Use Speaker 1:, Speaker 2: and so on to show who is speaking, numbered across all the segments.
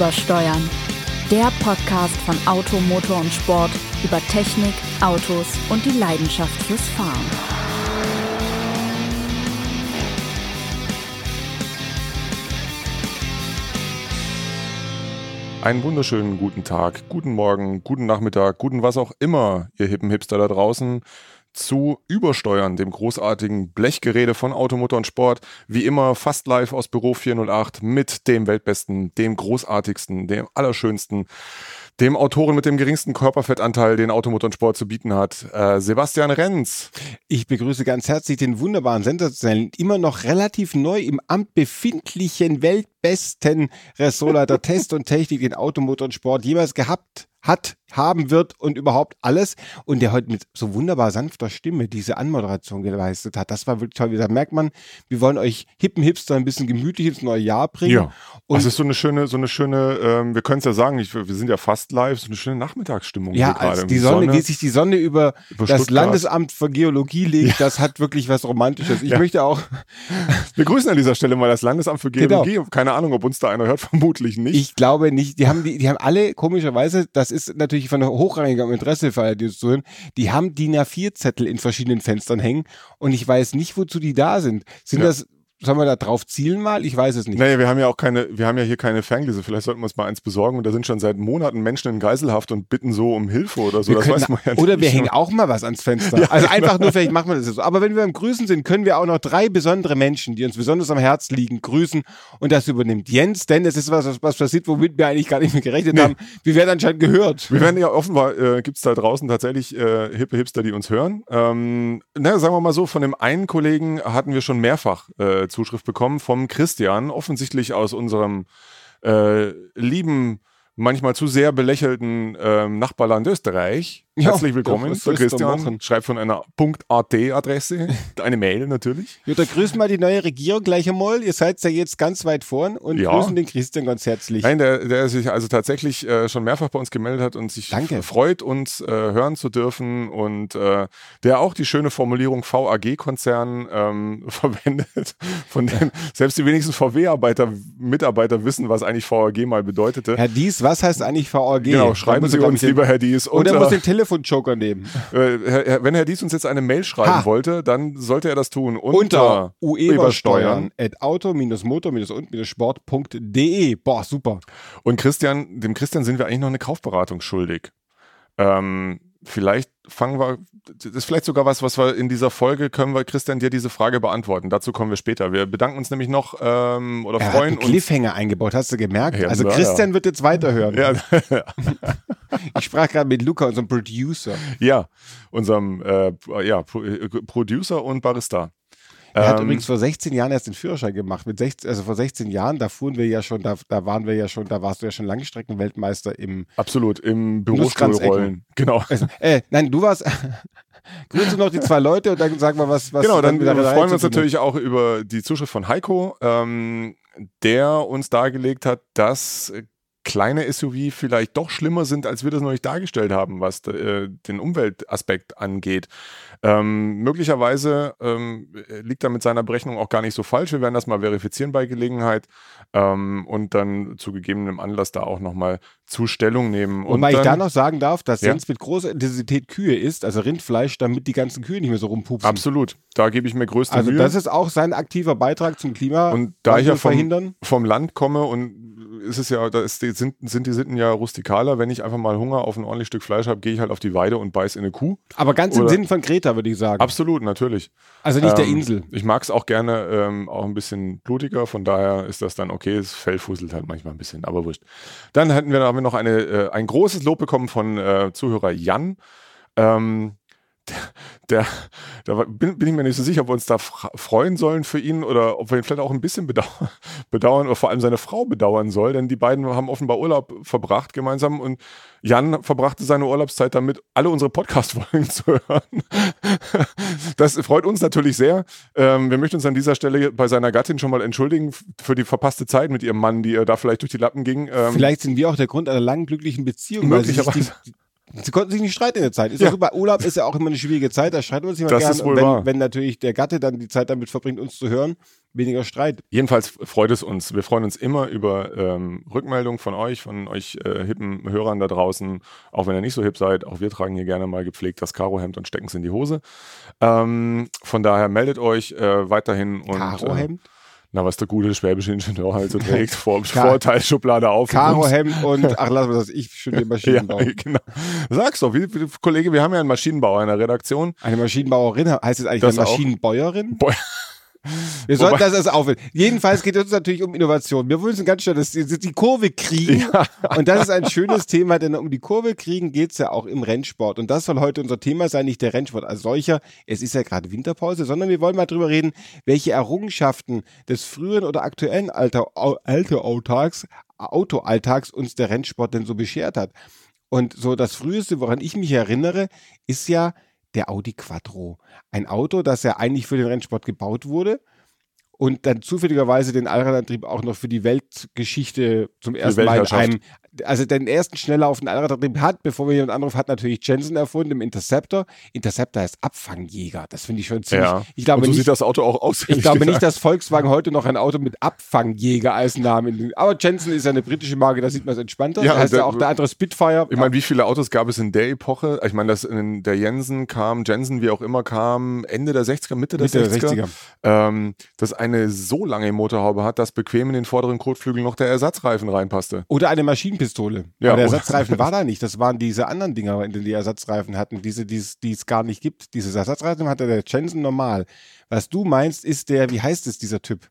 Speaker 1: Übersteuern. Der Podcast von Auto, Motor und Sport über Technik, Autos und die Leidenschaft fürs Fahren.
Speaker 2: Einen wunderschönen guten Tag, guten Morgen, guten Nachmittag, guten was auch immer, ihr hippen Hipster da draußen zu Übersteuern, dem großartigen Blechgerede von Automotor und Sport. Wie immer fast live aus Büro 408 mit dem Weltbesten, dem großartigsten, dem allerschönsten, dem Autoren mit dem geringsten Körperfettanteil, den Automotor und Sport zu bieten hat, äh, Sebastian Renz.
Speaker 3: Ich begrüße ganz herzlich den wunderbaren sensationellen, immer noch relativ neu im Amt befindlichen Weltbesten Ressortleiter Test und Technik, den Automotor und Sport jemals gehabt hat, haben wird und überhaupt alles. Und der heute mit so wunderbar sanfter Stimme diese Anmoderation geleistet hat. Das war wirklich toll. Da merkt man, wir wollen euch hippen Hipster ein bisschen gemütlich ins neue Jahr bringen.
Speaker 2: Ja. Und das ist so eine schöne, so eine schöne, ähm, wir können es ja sagen, ich, wir sind ja fast live, so eine schöne Nachmittagsstimmung
Speaker 3: ja, hier gerade. Die Sonne, Sonne, wie sich die Sonne über, über das Stuttgart. Landesamt für Geologie legt, ja. das hat wirklich was Romantisches. Ich ja. möchte auch.
Speaker 2: Wir grüßen an dieser Stelle mal das Landesamt für genau. Geologie. Genau. Keine Ahnung, ob uns da einer hört, vermutlich nicht.
Speaker 3: Ich glaube nicht. Die haben, die, die haben alle komischerweise, das ist natürlich wirklich von hochrangigem Interesse für die zu hören, die haben DIN A4-Zettel in verschiedenen Fenstern hängen und ich weiß nicht, wozu die da sind. Sind ja. das Sollen wir da drauf zielen mal? Ich weiß es nicht.
Speaker 2: Naja, wir haben ja auch keine, wir haben ja hier keine Ferngläser. Vielleicht sollten wir uns mal eins besorgen. Und da sind schon seit Monaten Menschen in Geiselhaft und bitten so um Hilfe oder so.
Speaker 3: Wir das weiß man ja nicht. Oder wir hängen auch mal was ans Fenster. Ja, also einfach nur, vielleicht machen wir das so. Aber wenn wir beim Grüßen sind, können wir auch noch drei besondere Menschen, die uns besonders am Herz liegen, grüßen. Und das übernimmt Jens, denn es ist was, was passiert, womit wir eigentlich gar nicht mehr gerechnet nee. haben. Wir werden anscheinend gehört.
Speaker 2: Wir werden ja offenbar, äh, gibt es da draußen tatsächlich äh, hippe Hipster, die uns hören. Ähm, na, sagen wir mal so, von dem einen Kollegen hatten wir schon mehrfach äh, Zuschrift bekommen vom Christian, offensichtlich aus unserem äh, lieben, manchmal zu sehr belächelten äh, Nachbarland Österreich. Herzlich willkommen, ja, Christian. Schreibt von einer .at-Adresse, eine Mail natürlich.
Speaker 3: Ja, da grüßen wir die neue Regierung gleich einmal. Ihr seid ja jetzt ganz weit vorn und ja. grüßen den Christian ganz herzlich.
Speaker 2: Nein, der, der sich also tatsächlich äh, schon mehrfach bei uns gemeldet hat und sich
Speaker 3: Danke.
Speaker 2: freut, uns äh, hören zu dürfen und äh, der auch die schöne Formulierung VAG-Konzern ähm, verwendet, von dem selbst die wenigsten VW-Arbeiter, Mitarbeiter wissen, was eigentlich VAG mal bedeutete.
Speaker 3: Herr Dies, was heißt eigentlich VAG?
Speaker 2: Genau, schreiben Sie uns, lieber Herr Dies.
Speaker 3: Oder muss den Telefon Telefon-Joker nehmen.
Speaker 2: Äh, wenn Herr Dies uns jetzt eine Mail schreiben ha. wollte, dann sollte er das tun.
Speaker 3: Unter, unter uebersteuern at auto-motor-sport.de. Boah, super.
Speaker 2: Und Christian, dem Christian sind wir eigentlich noch eine Kaufberatung schuldig. Ähm, vielleicht fangen wir, das ist vielleicht sogar was, was wir in dieser Folge können wir, Christian, dir diese Frage beantworten. Dazu kommen wir später. Wir bedanken uns nämlich noch ähm, oder
Speaker 3: er
Speaker 2: freuen
Speaker 3: hat einen Cliffhanger eingebaut, hast du gemerkt? Ja, also Christian ja. wird jetzt weiterhören. Ja. ich sprach gerade mit Luca, unserem Producer.
Speaker 2: Ja, unserem äh, ja, Producer und Barista.
Speaker 3: Er hat ähm, übrigens vor 16 Jahren erst den Führerschein gemacht. Mit 16, also vor 16 Jahren, da fuhren wir ja schon, da, da waren wir ja schon, da warst du ja schon Langstreckenweltmeister im
Speaker 2: Absolut, im Bürostuhlrollen.
Speaker 3: Genau. Also, äh, nein, du warst. Grüße noch die zwei Leute und dann sag mal, was. was
Speaker 2: genau, dann, dann freuen wir uns natürlich auch über die Zuschrift von Heiko, ähm, der uns dargelegt hat, dass kleine SUV vielleicht doch schlimmer sind, als wir das noch nicht dargestellt haben, was äh, den Umweltaspekt angeht. Ähm, möglicherweise ähm, liegt er mit seiner Berechnung auch gar nicht so falsch. Wir werden das mal verifizieren bei Gelegenheit ähm, und dann zu gegebenem Anlass da auch nochmal zu Stellung nehmen.
Speaker 3: Und dann, ich da noch sagen darf, dass ja? Jens mit großer Intensität Kühe isst, also Rindfleisch, damit die ganzen Kühe nicht mehr so rumpupsen.
Speaker 2: Absolut, da gebe ich mir größte
Speaker 3: also
Speaker 2: Mühe.
Speaker 3: Also das ist auch sein aktiver Beitrag zum Klima.
Speaker 2: Und da ich ja vom, vom Land komme und ist es ja, da ist die, sind, sind die Sitten ja rustikaler. Wenn ich einfach mal Hunger auf ein ordentliches Stück Fleisch habe, gehe ich halt auf die Weide und beiß in eine Kuh.
Speaker 3: Aber ganz Oder, im Sinn von Greta, würde ich sagen.
Speaker 2: Absolut, natürlich.
Speaker 3: Also nicht ähm, der Insel.
Speaker 2: Ich mag es auch gerne ähm, auch ein bisschen blutiger, von daher ist das dann okay. Das Fell fusselt halt manchmal ein bisschen, aber wurscht. Dann hatten wir, haben wir noch eine, äh, ein großes Lob bekommen von äh, Zuhörer Jan. Ähm, der, da bin, bin, ich mir nicht so sicher, ob wir uns da freuen sollen für ihn oder ob wir ihn vielleicht auch ein bisschen bedauern, bedauern oder vor allem seine Frau bedauern soll, denn die beiden haben offenbar Urlaub verbracht gemeinsam und Jan verbrachte seine Urlaubszeit damit, alle unsere Podcast-Folgen zu hören. Das freut uns natürlich sehr. Ähm, wir möchten uns an dieser Stelle bei seiner Gattin schon mal entschuldigen für die verpasste Zeit mit ihrem Mann, die da vielleicht durch die Lappen ging.
Speaker 3: Ähm, vielleicht sind wir auch der Grund einer langen glücklichen Beziehung.
Speaker 2: Möglicherweise
Speaker 3: Sie konnten sich nicht streiten in der Zeit. Ist
Speaker 2: Ja.
Speaker 3: super. Urlaub ist ja auch immer eine schwierige Zeit, da streiten wir uns immer
Speaker 2: Das
Speaker 3: gern. wenn, wenn natürlich der Gatte dann die Zeit damit verbringt, uns zu hören, weniger Streit.
Speaker 2: Jedenfalls freut es uns. Wir freuen uns immer über ähm, Rückmeldungen von euch, von euch äh, hippen Hörern da draußen. Auch wenn ihr nicht so hip seid, auch wir tragen hier gerne mal gepflegt das Karohemd und stecken es in die Hose. Ähm, von daher meldet euch äh, weiterhin und
Speaker 3: Karohemd,
Speaker 2: Äh, na, was der gute schwäbische Ingenieur halt so trägt, Vor Vorteilschublade auf.
Speaker 3: Karohemd und, ach lass mal das, ich studiere
Speaker 2: Ja,
Speaker 3: Maschinenbau.
Speaker 2: genau. Sag's doch, wie, wie, Kollege, wir haben ja einen Maschinenbauer in der Redaktion.
Speaker 3: Eine Maschinenbauerin, heißt es eigentlich
Speaker 2: Das
Speaker 3: eine. Maschinenbäuerin?
Speaker 2: Boah.
Speaker 3: Wir sollten
Speaker 2: Wobei-
Speaker 3: das erst aufhören. Jedenfalls geht es uns natürlich um Innovation. Wir wollen ganz schnell dass die, die Kurve kriegen. Und das ist ein schönes Thema, denn um die Kurve kriegen geht's ja auch im Rennsport. Und das soll heute unser Thema sein, nicht der Rennsport als solcher. Es ist ja gerade Winterpause, sondern wir wollen mal drüber reden, welche Errungenschaften des früheren oder aktuellen Alter, Au- Alter-Alltags, Autoalltags uns der Rennsport denn so beschert hat. Und so das früheste, woran ich mich erinnere, ist ja der Audi Quattro. Ein Auto, das ja eigentlich für den Rennsport gebaut wurde und dann zufälligerweise den Allradantrieb auch noch für die Weltgeschichte zum ersten Mal in einem, also den ersten schnelllaufenden Allradantrieb hat, bevor wir jemand anrufen, hat natürlich Jensen erfunden im Interceptor. Interceptor heißt Abfangjäger. Das finde ich schon ziemlich.
Speaker 2: Ja.
Speaker 3: Ich glaube
Speaker 2: und so
Speaker 3: nicht,
Speaker 2: sieht das Auto auch aus.
Speaker 3: ich glaube nicht, dass Volkswagen heute noch ein Auto mit Abfangjäger als Namen. Aber Jensen ist ja eine britische Marke, da sieht man es entspannter.
Speaker 2: Ja,
Speaker 3: Ja, heißt
Speaker 2: der-
Speaker 3: ja auch der andere Spitfire.
Speaker 2: Ich meine, wie viele Autos gab es in der Epoche? Ich meine, dass in der Jensen kam, Jensen wie auch immer kam, Ende der 60er, Mitte der
Speaker 3: Mitte der
Speaker 2: 60er,
Speaker 3: 60er.
Speaker 2: Ähm, das eine so lange Motorhaube hat, dass bequem in den vorderen Kotflügel noch der Ersatzreifen reinpasste.
Speaker 3: Oder eine Maschinenpistole.
Speaker 2: Ja,
Speaker 3: der Ersatzreifen war da nicht. Das waren diese anderen Dinger, in denen die Ersatzreifen hatten. Diese, die es- die gar nicht gibt. Diese Ersatzreifen hatte der Jensen normal. Was du meinst, ist der, wie heißt es, dieser Typ?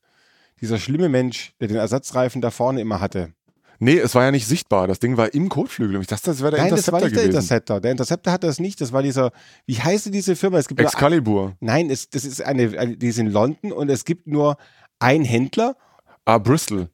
Speaker 3: Dieser schlimme Mensch, der den Ersatzreifen da vorne immer hatte.
Speaker 2: Nee, es war ja nicht sichtbar. Das Ding war im Kotflügel. Und Ich dachte, das wäre der
Speaker 3: Nein, das war
Speaker 2: Interceptor
Speaker 3: nicht der
Speaker 2: gewesen.
Speaker 3: Interceptor. Der Interceptor hatte das nicht. Das war dieser, wie heißt denn diese Firma? Es gibt nur
Speaker 2: Excalibur.
Speaker 3: Nein, es, das ist eine, eine, die ist in London und es gibt nur einen Händler.
Speaker 2: Ah, Bristol.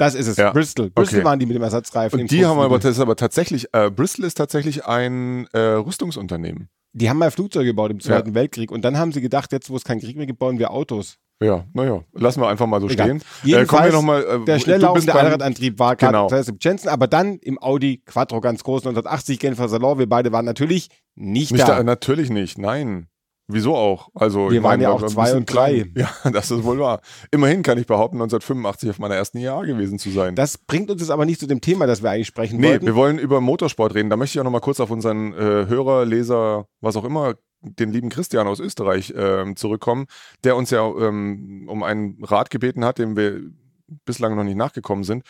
Speaker 3: Das ist es,
Speaker 2: Ja.
Speaker 3: Bristol. Bristol
Speaker 2: Okay.
Speaker 3: waren die mit dem Ersatzreifen. im
Speaker 2: Und die haben aber, das ist aber tatsächlich, äh, Bristol ist tatsächlich ein äh, Rüstungsunternehmen.
Speaker 3: Die haben mal Flugzeuge gebaut im Zweiten Weltkrieg und dann haben sie gedacht, jetzt wo es keinen Krieg mehr gibt, bauen wir Autos.
Speaker 2: Ja, naja, lassen wir einfach mal so
Speaker 3: Egal.
Speaker 2: stehen.
Speaker 3: Jedenfalls,
Speaker 2: kommen wir noch mal, äh,
Speaker 3: der
Speaker 2: bist beim-
Speaker 3: Allradantrieb war
Speaker 2: Genau.
Speaker 3: im Jensen, aber dann im Audi Quattro ganz groß 1980 Genfer Salon. Wir beide waren natürlich nicht,
Speaker 2: Nicht
Speaker 3: da.
Speaker 2: da, natürlich nicht, nein. Wieso auch? Also,
Speaker 3: Wir waren
Speaker 2: meine,
Speaker 3: ja auch zwei und drei.
Speaker 2: klein- Ja, das ist wohl wahr. Immerhin kann ich behaupten, 1985 auf meiner ersten Jahr gewesen zu sein.
Speaker 3: Das bringt uns jetzt aber nicht zu dem Thema, das wir eigentlich sprechen
Speaker 2: nee,
Speaker 3: wollten.
Speaker 2: wir wollen über Motorsport reden. Da möchte ich auch noch mal kurz auf unseren äh, Hörer, Leser, was auch immer, den lieben Christian aus Österreich ähm, zurückkommen, der uns ja ähm, um einen Rat gebeten hat, dem wir bislang noch nicht nachgekommen sind.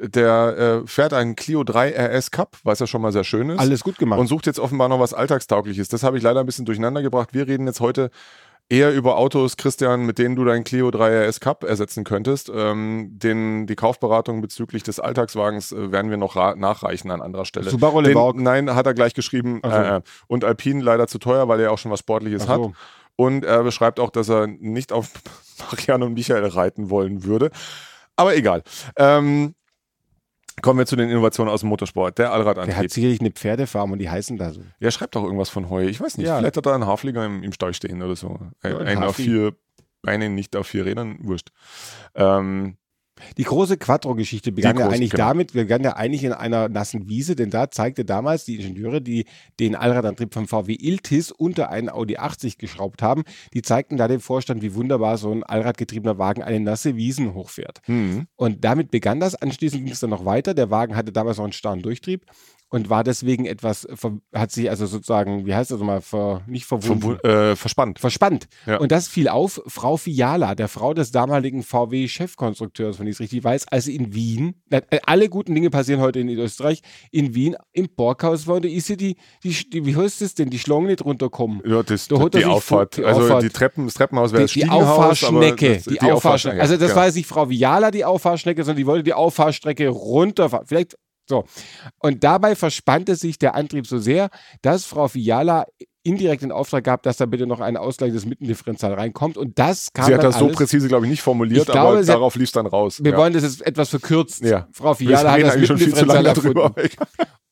Speaker 2: Der äh, fährt einen Clio 3 RS Cup, was ja schon mal sehr schön ist.
Speaker 3: Alles gut gemacht.
Speaker 2: und sucht jetzt offenbar noch was Alltagstaugliches. Das habe ich leider ein bisschen durcheinander gebracht. Wir reden jetzt heute eher über Autos, Christian, mit denen du deinen Clio 3 RS Cup ersetzen könntest. Ähm, den, die Kaufberatung bezüglich des Alltagswagens äh, werden wir noch nachreichen an anderer Stelle.
Speaker 3: Subaru
Speaker 2: Den, nein, hat er gleich geschrieben.
Speaker 3: So.
Speaker 2: Äh, und Alpine leider zu teuer, weil er auch schon was Sportliches
Speaker 3: so.
Speaker 2: hat. Und er beschreibt auch, dass er nicht auf Marianne und Michael reiten wollen würde. Aber egal. Ähm, kommen wir zu den Innovationen aus dem Motorsport. Der
Speaker 3: Der
Speaker 2: Allradantrieb.
Speaker 3: hat sicherlich eine Pferdefarm und die heißen da so.
Speaker 2: Ja, schreibt doch irgendwas von Heu. Ich weiß nicht.
Speaker 3: Ja.
Speaker 2: Vielleicht hat da ein Haflinger im, im Stall stehen oder so. Ein,
Speaker 3: Ja, ein
Speaker 2: einen auf vier Beinen, nicht auf vier Rädern. Wurscht. Ähm,
Speaker 3: Die große Quattro-Geschichte begann ja eigentlich
Speaker 2: genau.
Speaker 3: damit, wir begann ja eigentlich in einer nassen Wiese, denn da zeigte damals die Ingenieure, die den Allradantrieb vom VW Iltis unter einen Audi 80 geschraubt haben, die zeigten da dem Vorstand, wie wunderbar so ein allradgetriebener Wagen eine nasse Wiesen hochfährt.
Speaker 2: hm.
Speaker 3: Und damit begann das. Anschließend ging es dann noch weiter. Der Wagen hatte damals noch einen starren Durchtrieb und war deswegen etwas, ver- hat sich also sozusagen, wie heißt das nochmal, ver, nicht verwunden.
Speaker 2: Verwu- äh, verspannt.
Speaker 3: Verspannt.
Speaker 2: Ja.
Speaker 3: Und das fiel auf Frau Fiala, der Frau des damaligen VW-Chefkonstrukteurs, wenn ich es richtig weiß, als in Wien, äh, alle guten Dinge passieren heute in Österreich, in Wien im Borghaus war, da ist sie die, die, die, wie heißt das denn, die Schlange nicht runterkommen.
Speaker 2: Ja, das,
Speaker 3: Da
Speaker 2: die
Speaker 3: sich
Speaker 2: Auffahrt.
Speaker 3: fu- die
Speaker 2: also
Speaker 3: Auffahrt.
Speaker 2: die Treppen, das Treppenhaus wäre
Speaker 3: Die,
Speaker 2: das
Speaker 3: die. Auffahrschnecke,
Speaker 2: das,
Speaker 3: die, Auffahrschnecke. Also das
Speaker 2: ja.
Speaker 3: war jetzt nicht Frau Viala die Auffahrschnecke, sondern die wollte die Auffahrstrecke runterfahren. Vielleicht so. Und dabei verspannte sich der Antrieb so sehr, dass Frau Viala indirekt den Auftrag gab, dass da bitte noch ein Ausgleich des Mittendifferenzial reinkommt. Und das kam
Speaker 2: Sie hat das so
Speaker 3: alles.
Speaker 2: präzise, glaube ich, nicht formuliert,
Speaker 3: Ich glaube,
Speaker 2: aber darauf lief es dann raus.
Speaker 3: Wir
Speaker 2: ja.
Speaker 3: wollen das jetzt etwas verkürzt.
Speaker 2: Ja.
Speaker 3: Frau
Speaker 2: Wir
Speaker 3: Viala hat das Mittendifferenzial erfunden.
Speaker 2: darüber.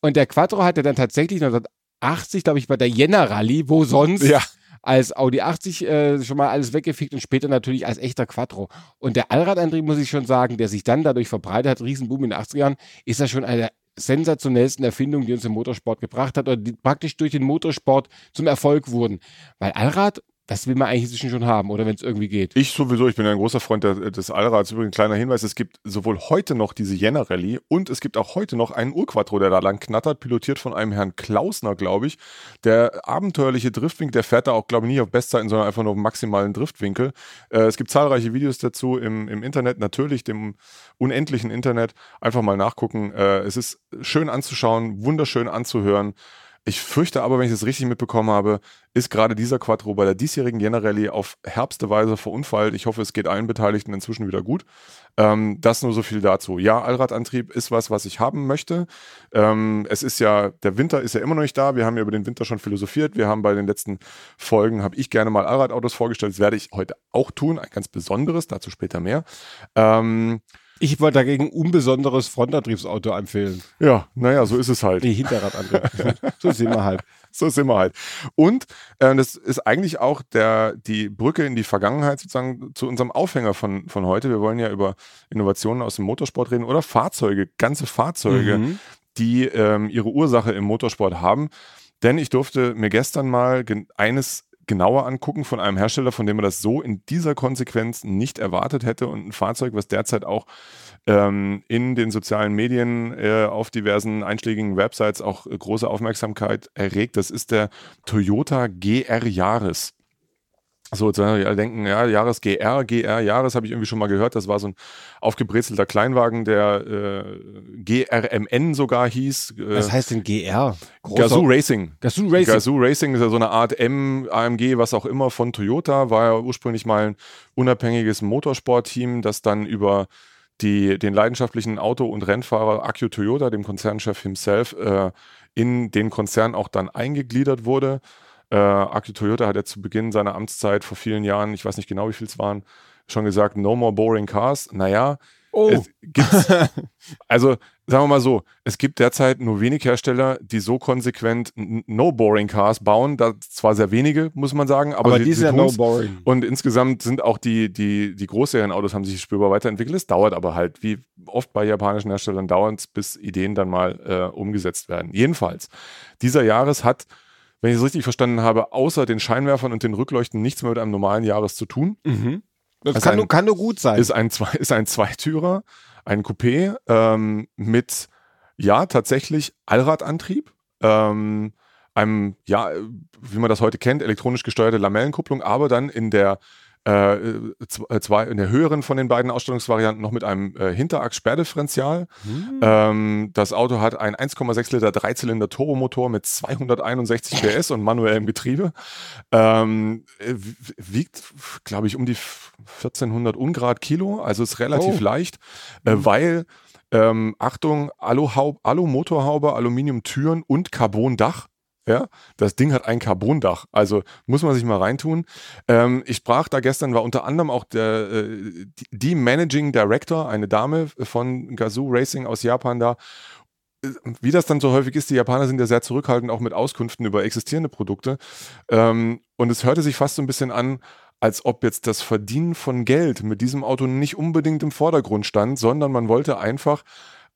Speaker 3: Und der Quattro hatte dann tatsächlich 1980, glaube ich, bei der Jänner Rallye, wo sonst,
Speaker 2: Ja.
Speaker 3: Als Audi 80 äh, schon mal alles weggefickt und später natürlich als echter Quattro. Und der Allradantrieb, muss ich schon sagen, der sich dann dadurch verbreitet hat, Riesenboom in den 80er Jahren, ist ja schon eine sensationellsten Erfindungen, die uns im Motorsport gebracht hat oder die praktisch durch den Motorsport zum Erfolg wurden. Weil Allrad das will man eigentlich inzwischen schon haben, oder wenn es irgendwie geht.
Speaker 2: Ich sowieso, ich bin ein großer Freund des Allrads. Übrigens, kleiner Hinweis, es gibt sowohl heute noch diese Jänner Rallye und es gibt auch heute noch einen Urquattro, der da lang knattert, pilotiert von einem Herrn Klausner, glaube ich. Der abenteuerliche Driftwinkel, der fährt da auch, glaube ich, nicht auf Bestzeiten, sondern einfach nur auf maximalen Driftwinkel. Äh, es gibt zahlreiche Videos dazu im, im Internet, natürlich dem unendlichen Internet. Einfach mal nachgucken. Äh, es ist schön anzuschauen, wunderschön anzuhören. Ich fürchte aber, wenn ich das richtig mitbekommen habe, ist gerade dieser Quattro bei der diesjährigen Rallye auf herbste Weise verunfallt. Ich hoffe, es geht allen Beteiligten inzwischen wieder gut. Ähm, das nur so viel dazu. Ja, Allradantrieb ist was, was ich haben möchte. Ähm, es ist ja, der Winter ist ja immer noch nicht da. Wir haben ja über den Winter schon philosophiert. Wir haben bei den letzten Folgen, habe ich gerne mal Allradautos vorgestellt. Das werde ich heute auch tun. Ein ganz besonderes, dazu später mehr. Ähm,
Speaker 3: ich wollte dagegen unbesonderes Frontantriebsauto empfehlen.
Speaker 2: Ja, naja, so ist es halt.
Speaker 3: Die Hinterradantrieb. so sind wir halt.
Speaker 2: So sind wir halt. Und äh, das ist eigentlich auch der, die Brücke in die Vergangenheit sozusagen zu unserem Aufhänger von, von heute. Wir wollen ja über Innovationen aus dem Motorsport reden oder Fahrzeuge, ganze Fahrzeuge, mhm. die ähm, ihre Ursache im Motorsport haben. Denn ich durfte mir gestern mal eines genauer angucken von einem Hersteller, von dem man das so in dieser Konsequenz nicht erwartet hätte und ein Fahrzeug, was derzeit auch ähm, in den sozialen Medien äh, auf diversen einschlägigen Websites auch äh, große Aufmerksamkeit erregt. Das ist der Toyota GR Jahres. So, jetzt werden alle denken, ja, Jahres GR, GR Jahres habe ich irgendwie schon mal gehört. Das war so ein aufgebrezelter Kleinwagen, der äh, GRMN sogar hieß.
Speaker 3: Äh, was heißt denn GR?
Speaker 2: Großer Gazoo Racing.
Speaker 3: Gazoo Racing.
Speaker 2: Gazoo Racing ist ja so eine Art M, AMG, was auch immer von Toyota. War ja ursprünglich mal ein unabhängiges Motorsportteam, das dann über die, den leidenschaftlichen Auto- und Rennfahrer Akio Toyota, dem Konzernchef himself, äh, in den Konzern auch dann eingegliedert wurde. Äh, Aki Toyota hat ja zu Beginn seiner Amtszeit vor vielen Jahren, ich weiß nicht genau, wie viel es waren, schon gesagt, no more boring cars. Naja,
Speaker 3: oh. es
Speaker 2: gibt's, also sagen wir mal so, es gibt derzeit nur wenig Hersteller, die so konsequent no boring cars bauen. Da zwar sehr wenige, muss man sagen, aber,
Speaker 3: aber die sind ja no boring.
Speaker 2: Und insgesamt sind auch die, die, die Großserienautos haben sich spürbar weiterentwickelt. Es dauert aber halt, wie oft bei japanischen Herstellern dauert es, bis Ideen dann mal äh, umgesetzt werden. Jedenfalls, dieser Jahres hat wenn ich es richtig verstanden habe, außer den Scheinwerfern und den Rückleuchten nichts mehr mit einem normalen Jahres zu tun.
Speaker 3: Mhm. Das, das kann, ein, nur, kann, nur, gut sein.
Speaker 2: Ist ein, ist ein Zweitürer, ein Coupé ähm, mit, ja, tatsächlich Allradantrieb. Ähm, einem, ja, wie man das heute kennt, elektronisch gesteuerte Lamellenkupplung, aber dann in der äh, äh, zwei, in der höheren von den beiden Ausstellungsvarianten noch mit einem äh, Hinterachs-Sperrdifferential. Mhm. Ähm, das Auto hat einen 1,6 Liter Dreizylinder Turbomotor mit 261 PS und manuellem Getriebe. Ähm, äh, wiegt, glaube ich, um die 1400 Ungrad Kilo, also ist relativ oh. leicht, äh, mhm. weil ähm, Achtung, Alu-Motorhaube, Aluminium-Türen und Carbon-Dach. Ja, das Ding hat ein Carbondach, also muss man sich mal reintun. Ähm, ich sprach da gestern, war unter anderem auch der, äh, die Managing Director, eine Dame von Gazoo Racing aus Japan da. Wie das dann so häufig ist, die Japaner sind ja sehr zurückhaltend auch mit Auskünften über existierende Produkte. Ähm, und es hörte sich fast so ein bisschen an, als ob jetzt das Verdienen von Geld mit diesem Auto nicht unbedingt im Vordergrund stand, sondern man wollte einfach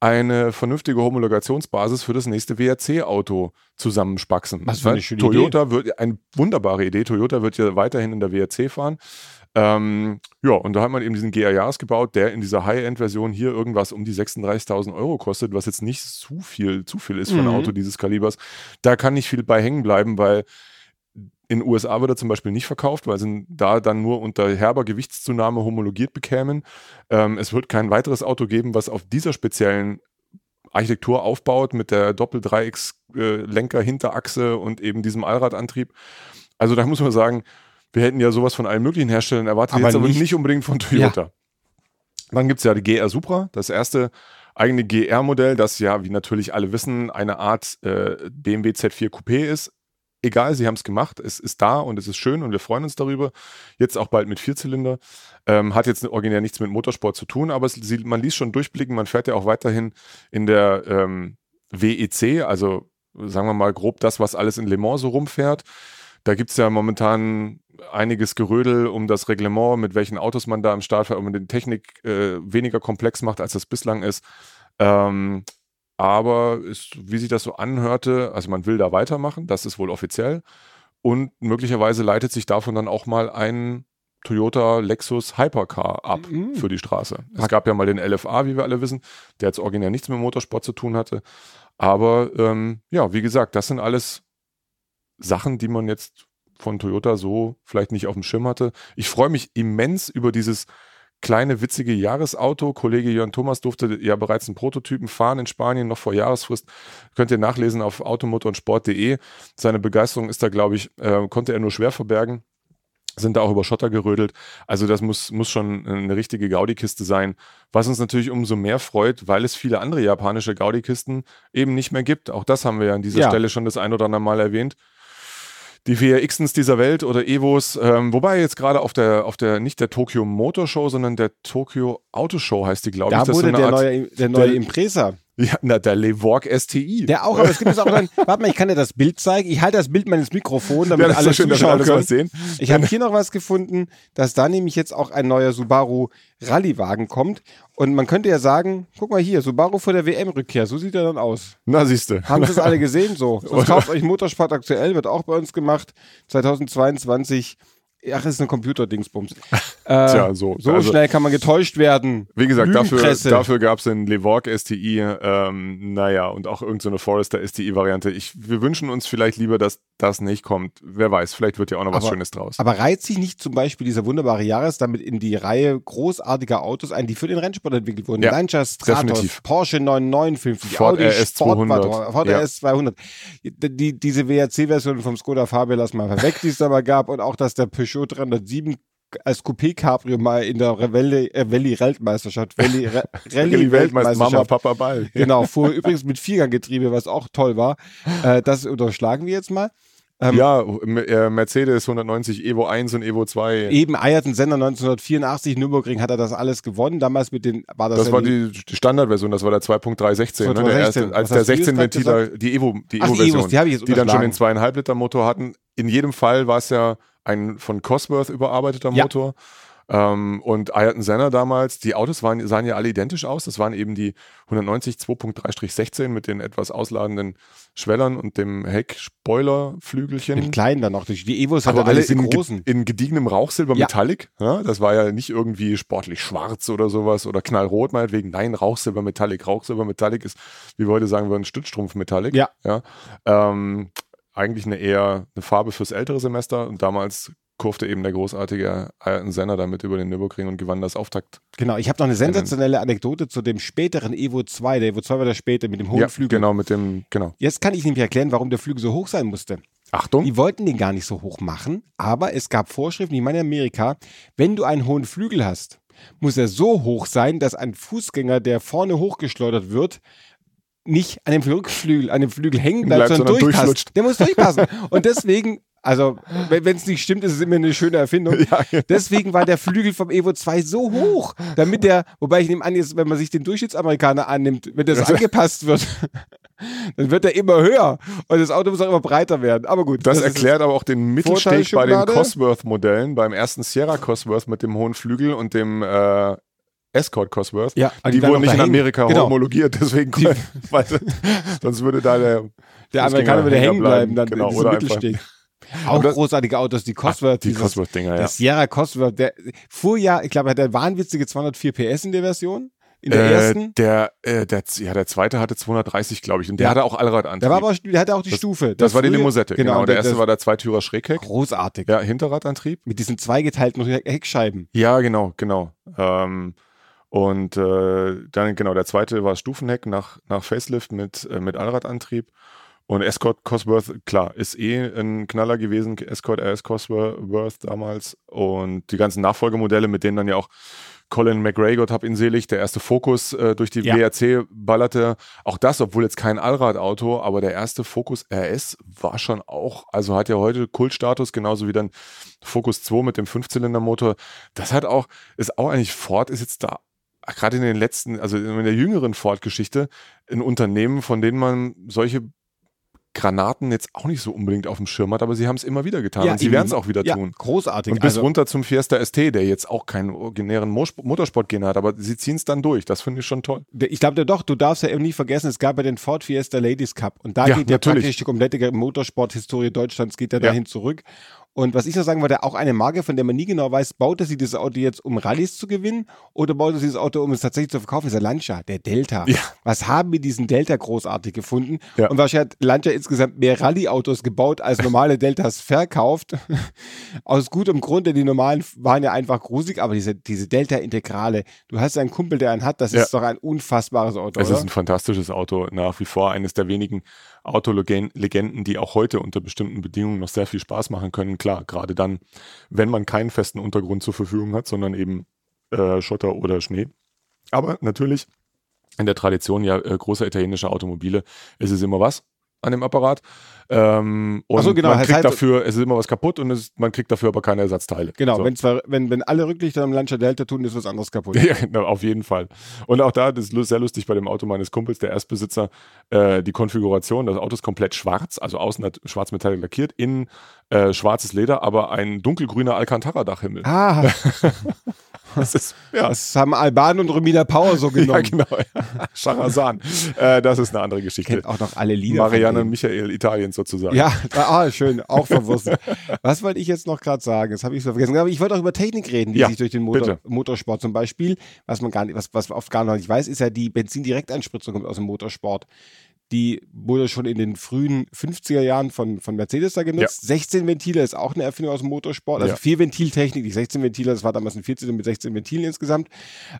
Speaker 2: eine vernünftige Homologationsbasis für das nächste WRC-Auto zusammenspaxen.
Speaker 3: Was für eine schöne
Speaker 2: Toyota Idee. wird eine wunderbare Idee. Toyota wird ja weiterhin in der WRC fahren. Ähm, ja, und da hat man eben diesen GR gebaut, der in dieser High-End-Version hier irgendwas um die 36.000 Euro kostet, was jetzt nicht zu viel, zu viel ist für ein mhm. Auto dieses Kalibers. Da kann nicht viel bei hängen bleiben, weil in den USA wird er zum Beispiel nicht verkauft, weil sie da dann nur unter herber Gewichtszunahme homologiert bekämen. Ähm, es wird kein weiteres Auto geben, was auf dieser speziellen Architektur aufbaut mit der Doppeldreiecks-Lenker-Hinterachse und eben diesem Allradantrieb. Also da muss man sagen, wir hätten ja sowas von allen möglichen Herstellern erwartet,
Speaker 3: aber jetzt aber nicht,
Speaker 2: nicht unbedingt von Toyota. Ja. Dann gibt es ja die GR Supra, das erste eigene GR-Modell, das ja, wie natürlich alle wissen, eine Art äh, BMW Z4 Coupé ist egal, sie haben es gemacht, es ist da und es ist schön und wir freuen uns darüber. Jetzt auch bald mit Vierzylinder. Ähm, hat jetzt originär nichts mit Motorsport zu tun, aber es, man ließ schon durchblicken, man fährt ja auch weiterhin in der ähm, WEC, also sagen wir mal grob das, was alles in Le Mans so rumfährt. Da gibt es ja momentan einiges Gerödel um das Reglement, mit welchen Autos man da am Start fährt, ob man die Technik äh, weniger komplex macht, als das bislang ist. Ähm, aber ist, wie sich das so anhörte, also man will da weitermachen, das ist wohl offiziell. Und möglicherweise leitet sich davon dann auch mal ein Toyota Lexus Hypercar ab
Speaker 3: Mhm.
Speaker 2: für die Straße. Es gab ja mal den LFA, wie wir alle wissen, der jetzt originär nichts mit Motorsport zu tun hatte. Aber ähm, ja, wie gesagt, das sind alles Sachen, die man jetzt von Toyota so vielleicht nicht auf dem Schirm hatte. Ich freue mich immens über dieses kleine, witzige Jahresauto. Kollege Jörn Thomas durfte ja bereits einen Prototypen fahren in Spanien, noch vor Jahresfrist. Könnt ihr nachlesen auf automotorsport.de. Seine Begeisterung ist da, glaube ich, äh, konnte er nur schwer verbergen. Sind da auch über Schotter gerödelt. Also das muss, muss schon eine richtige Gaudi-Kiste sein. Was uns natürlich umso mehr freut, weil es viele andere japanische Gaudi-Kisten eben nicht mehr gibt. Auch das haben wir ja an dieser
Speaker 3: Ja.
Speaker 2: Stelle schon das ein oder andere Mal erwähnt die VRXens dieser Welt oder Evos, ähm, wobei jetzt gerade auf der, auf der, nicht der Tokyo Motor Show, sondern der Tokyo Auto Show heißt die, glaube ich.
Speaker 3: Da wurde der
Speaker 2: Art-
Speaker 3: neue, der neue Impresa.
Speaker 2: Ja, na, der Levorg STI.
Speaker 3: Der auch, aber es gibt jetzt auch dann, warte mal, ich kann dir das Bild zeigen. Ich halte das Bild meines Mikrofons, damit
Speaker 2: ja,
Speaker 3: alle
Speaker 2: so schön,
Speaker 3: zuschauen
Speaker 2: alles
Speaker 3: können.
Speaker 2: was sehen.
Speaker 3: Ich habe hier noch was gefunden, dass da nämlich jetzt auch ein neuer Subaru Rallyewagen kommt. Und man könnte ja sagen, guck mal hier, Subaru vor der WM-Rückkehr, so sieht er dann aus.
Speaker 2: Na, siehste.
Speaker 3: Haben Sie es alle gesehen? So. Sonst kauft euch Motorsport aktuell, wird auch bei uns gemacht. 2022. Ach, ist ein Computerdingsbums. Äh,
Speaker 2: Tja, so.
Speaker 3: so
Speaker 2: Also-
Speaker 3: schnell kann man getäuscht werden.
Speaker 2: Wie gesagt, dafür, dafür gab es den Levorg STI, ähm, naja, und auch irgendeine Forester STI-Variante. Ich, wir wünschen uns vielleicht lieber, dass das nicht kommt. Wer weiß, vielleicht wird ja auch noch was
Speaker 3: Aber-
Speaker 2: Schönes draus.
Speaker 3: Aber reiht sich nicht zum Beispiel dieser wunderbare Jahres damit in die Reihe großartiger Autos ein, die für den Rennsport entwickelt wurden?
Speaker 2: Ja,
Speaker 3: Lancia Stratos,
Speaker 2: definitiv.
Speaker 3: Porsche 959,
Speaker 2: Ford
Speaker 3: Audi
Speaker 2: RS 200,
Speaker 3: Sportwagen, Ford
Speaker 2: ja.
Speaker 3: RS 200. Die, diese WRC-Version vom Skoda Fabia lass mal weg, die es da mal gab und auch, dass der Peugeot 307 als Coupé Cabrio mal in der Rallye äh, Rallye Weltmeisterschaft, Rallye, Ra- Rallye
Speaker 2: Die Weltmeister Mama,
Speaker 3: Weltmeisterschaft
Speaker 2: Papa, Ball.
Speaker 3: Genau, fuhr übrigens mit Vierganggetriebe, was auch toll war. Äh, das unterschlagen wir jetzt mal. Ähm,
Speaker 2: Ja, äh, Mercedes 190, Evo 1 und Evo 2.
Speaker 3: Eben Ayrton Senna 1984 Nürburgring hat er das alles gewonnen. Damals mit den war das,
Speaker 2: Das
Speaker 3: ja
Speaker 2: war die, die Standardversion, das war der 2.316, ne? der
Speaker 3: 2.316.
Speaker 2: erste, als der
Speaker 3: hast du jetzt
Speaker 2: 16
Speaker 3: grad
Speaker 2: Ventiler, die Evo, die
Speaker 3: Ach, die
Speaker 2: Evo-Version,
Speaker 3: Evos, die ich jetzt
Speaker 2: die dann schon den zweieinhalb Liter Motor hatten. In jedem Fall war es ja ein von Cosworth überarbeiteter
Speaker 3: Ja.
Speaker 2: Motor. Ähm, und Ayrton Senna damals, die Autos waren, sahen ja alle identisch aus. Das waren eben die 190 2.3-16 mit den etwas ausladenden Schwellern und dem Heckspoilerflügelchen.
Speaker 3: den kleinen dann noch. Die Evos hat
Speaker 2: Aber
Speaker 3: er
Speaker 2: alle in,
Speaker 3: großen.
Speaker 2: in gediegenem Rauchsilber
Speaker 3: Ja.
Speaker 2: Metallic. Ja, das war ja nicht irgendwie sportlich schwarz oder sowas oder knallrot meinetwegen. Nein, Rauchsilber Metallic. Rauchsilber Metallic ist, wie wir heute sagen würden, Stützstrumpf Metallic.
Speaker 3: Ja.
Speaker 2: ja. Ähm, eigentlich eine eher eine Farbe fürs ältere Semester und damals kurfte eben der großartige Ayrton Senna damit über den Nürburgring und gewann das Auftakt.
Speaker 3: Genau, ich habe noch eine sensationelle Anekdote zu dem späteren Evo 2. Der Evo 2 war der später mit dem hohen
Speaker 2: ja,
Speaker 3: Flügel.
Speaker 2: genau, mit dem, genau.
Speaker 3: Jetzt kann ich nämlich erklären, warum der Flügel so hoch sein musste.
Speaker 2: Achtung.
Speaker 3: Die wollten den gar nicht so hoch machen, aber es gab Vorschriften, ich meine in Amerika, wenn du einen hohen Flügel hast, muss er so hoch sein, dass ein Fußgänger, der vorne hochgeschleudert wird, nicht an dem Rückflügel, an dem Flügel hängen bleibt, sondern,
Speaker 2: sondern
Speaker 3: durchpasst. Der muss durchpassen. Und deswegen, also wenn es nicht stimmt, ist es immer eine schöne Erfindung.
Speaker 2: Ja, genau.
Speaker 3: Deswegen war der Flügel vom Evo 2 so hoch, damit der, wobei ich nehme an, jetzt, wenn man sich den Durchschnittsamerikaner annimmt, wenn das angepasst wird, dann wird er immer höher und das Auto muss auch immer breiter werden. Aber gut.
Speaker 2: Das,
Speaker 3: ist
Speaker 2: erklärt aber auch den Mittelsteg bei den. Cosworth-Modellen, beim ersten Sierra Cosworth mit dem hohen Flügel und dem äh, Escort Cosworth.
Speaker 3: Ja,
Speaker 2: die,
Speaker 3: bleiben
Speaker 2: wurden nicht in. Amerika
Speaker 3: Genau.
Speaker 2: homologiert, deswegen, weil, sonst würde da der,
Speaker 3: Der Amerikaner würde hängen bleiben, dann
Speaker 2: genau, oder
Speaker 3: Mittelsteg. Auch
Speaker 2: das-
Speaker 3: großartige Autos, die Cosworth,
Speaker 2: die
Speaker 3: dieses-
Speaker 2: Cosworth-Dinger, ja.
Speaker 3: der Sierra Cosworth, der fuhr ja, ich glaube, er hatte wahnwitzige 204 PS in der Version. In der
Speaker 2: Äh,
Speaker 3: ersten.
Speaker 2: der, äh, der, ja, der zweite hatte 230, glaube ich, und der
Speaker 3: Ja.
Speaker 2: hatte auch Allradantrieb.
Speaker 3: Der war aber der hatte auch die
Speaker 2: Das-
Speaker 3: Stufe.
Speaker 2: das war die
Speaker 3: frühe-
Speaker 2: Limosette, genau.
Speaker 3: und
Speaker 2: der erste
Speaker 3: das-
Speaker 2: war der Zweitürer Schrägheck.
Speaker 3: großartig.
Speaker 2: Ja, Hinterradantrieb.
Speaker 3: Mit diesen zweigeteilten Heckscheiben.
Speaker 2: Ja, genau, genau. Ähm, und äh, dann, genau, der zweite war Stufenheck nach, nach Facelift mit, äh, mit Allradantrieb. Und Escort Cosworth, klar, ist eh ein Knaller gewesen, Escort RS Cosworth damals. Und die ganzen Nachfolgemodelle, mit denen dann ja auch Colin McGregor, hab ihn selig, der erste Focus äh, durch die
Speaker 3: Ja.
Speaker 2: WRC ballerte. Auch das, obwohl jetzt kein Allradauto, aber der erste Focus RS war schon auch, also hat ja heute Kultstatus, genauso wie dann Focus 2 mit dem Fünfzylindermotor. Das hat auch, ist auch eigentlich Ford, ist jetzt da gerade in den letzten, also in der jüngeren Ford-Geschichte, ein Unternehmen, von denen man solche Granaten jetzt auch nicht so unbedingt auf dem Schirm hat, aber sie haben es immer wieder getan
Speaker 3: Ja,
Speaker 2: und sie werden es auch wieder
Speaker 3: Ja,
Speaker 2: tun.
Speaker 3: großartig.
Speaker 2: Und bis
Speaker 3: Also-
Speaker 2: runter zum Fiesta ST, der jetzt auch keinen originären Mo- Motorsportgene hat, aber sie ziehen es dann durch. Das finde ich schon toll.
Speaker 3: Ich glaube doch, du darfst ja eben nicht vergessen, es gab ja den Ford Fiesta Ladies Cup und da
Speaker 2: Ja,
Speaker 3: geht ja
Speaker 2: natürlich.
Speaker 3: praktisch die komplette Motorsport-Historie Deutschlands geht ja,
Speaker 2: Ja.
Speaker 3: dahin zurück. Und was ich noch sagen wollte, auch eine Marke, von der man nie genau weiß, baute sie dieses Auto jetzt, um Rallyes zu gewinnen oder baute sie das Auto, um es tatsächlich zu verkaufen? Dieser Lancia, der Delta.
Speaker 2: Ja.
Speaker 3: Was haben wir diesen Delta großartig gefunden?
Speaker 2: Ja.
Speaker 3: Und wahrscheinlich hat Lancia insgesamt mehr Rallye-Autos gebaut, als normale Deltas verkauft. Aus gutem Grund, denn die normalen waren ja einfach gruselig, aber diese, diese Delta-Integrale, du hast einen Kumpel, der einen hat, das
Speaker 2: Ja.
Speaker 3: ist doch ein unfassbares Auto,
Speaker 2: Es
Speaker 3: oder?
Speaker 2: ist ein fantastisches Auto, nach wie vor eines der wenigen Autolegenden, die auch heute unter bestimmten Bedingungen noch sehr viel Spaß machen können. Klar, gerade dann, wenn man keinen festen Untergrund zur Verfügung hat, sondern eben äh, Schotter oder Schnee. Aber natürlich in der Tradition ja äh, großer italienischer Automobile ist es immer was an dem Apparat. Ähm, und
Speaker 3: so, genau,
Speaker 2: man kriegt
Speaker 3: heißt-
Speaker 2: dafür, es ist immer was kaputt und es, man kriegt dafür aber keine Ersatzteile.
Speaker 3: Genau,
Speaker 2: So.
Speaker 3: wenn, zwar, wenn, wenn alle Rücklichter am Lancia Delta tun, ist was anderes kaputt.
Speaker 2: Ja, genau, auf jeden Fall. Und auch da, das ist sehr lustig bei dem Auto meines Kumpels, der Erstbesitzer, äh, die Konfiguration, das Auto ist komplett schwarz, also außen hat schwarzmetallic lackiert, innen äh, schwarzes Leder, aber ein dunkelgrüner Alcantara-Dachhimmel.
Speaker 3: Ah,
Speaker 2: Das ist, ja,
Speaker 3: das haben Alban und Romina Power so
Speaker 2: ja
Speaker 3: genommen.
Speaker 2: genau. Schahrazan. äh, das ist eine andere Geschichte.
Speaker 3: Kennt auch noch alle Lieder.
Speaker 2: Marianne und Michael Italiens sozusagen.
Speaker 3: Ja, ah, schön, auch verwurstet. Was wollte ich jetzt noch gerade sagen? Das habe ich so vergessen. Aber ich wollte auch über Technik reden, die
Speaker 2: Ja,
Speaker 3: sich durch den Motor. Motorsport zum Beispiel, was man gar nicht, was, was oft gar noch nicht weiß, ist ja die Benzindirekteinspritzung kommt aus dem Motorsport. Die wurde schon in den frühen 50er Jahren von, von Mercedes da genutzt. 16 Ventile ist auch eine Erfindung aus dem Motorsport. Also
Speaker 2: Ja.
Speaker 3: vier Ventiltechnik, nicht 16 Ventile, das war damals ein 14 mit 16 Ventilen insgesamt.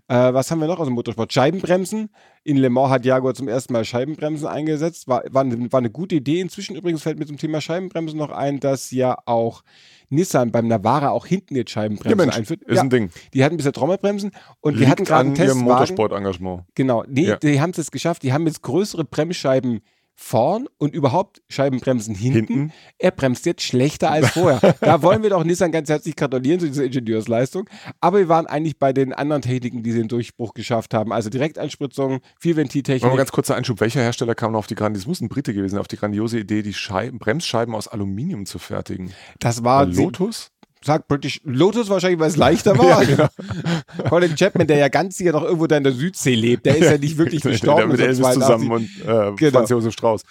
Speaker 3: Äh, was haben wir noch aus dem Motorsport? Scheibenbremsen. In Le Mans hat Jaguar zum ersten Mal Scheibenbremsen eingesetzt. War, war, eine, war eine gute Idee. Inzwischen übrigens fällt mir zum Thema Scheibenbremsen noch ein, dass ja auch Nissan beim Navara auch hinten jetzt
Speaker 2: Ja,
Speaker 3: Scheibenbremsen
Speaker 2: Mensch,
Speaker 3: einführt.
Speaker 2: ist
Speaker 3: Ja,
Speaker 2: ein Ding.
Speaker 3: die hatten bisher Trommelbremsen und die
Speaker 2: Liegt
Speaker 3: hatten gerade einen
Speaker 2: ihrem
Speaker 3: Testwagen.
Speaker 2: Motorsport-Engagement.
Speaker 3: Genau, nee,
Speaker 2: Ja.
Speaker 3: die haben es geschafft. Die haben jetzt größere Bremsscheiben vorn und überhaupt Scheibenbremsen hinten.
Speaker 2: Hinten.
Speaker 3: Er bremst jetzt schlechter als vorher. da wollen wir doch Nissan ganz herzlich gratulieren zu dieser Ingenieursleistung. Aber wir waren eigentlich bei den anderen Techniken, die den Durchbruch geschafft haben. Also Direkteinspritzung,
Speaker 2: Mal
Speaker 3: Vierventiltechnik.
Speaker 2: ganz kurzer Einschub. Welcher Hersteller kam noch auf die Grand das muss ein Brite gewesen, auf die grandiose Idee, die Scheiben, Bremsscheiben aus Aluminium zu fertigen?
Speaker 3: Das war
Speaker 2: Lotus?
Speaker 3: Sagt British Lotus wahrscheinlich, weil es leichter war.
Speaker 2: Ja, genau.
Speaker 3: Colin Chapman, der ja ganz sicher noch irgendwo da in der Südsee lebt, der ist ja nicht wirklich gestorben.
Speaker 2: mit Elvis
Speaker 3: 1982.
Speaker 2: zusammen und äh,
Speaker 3: Genau.
Speaker 2: Franz Josef Strauß.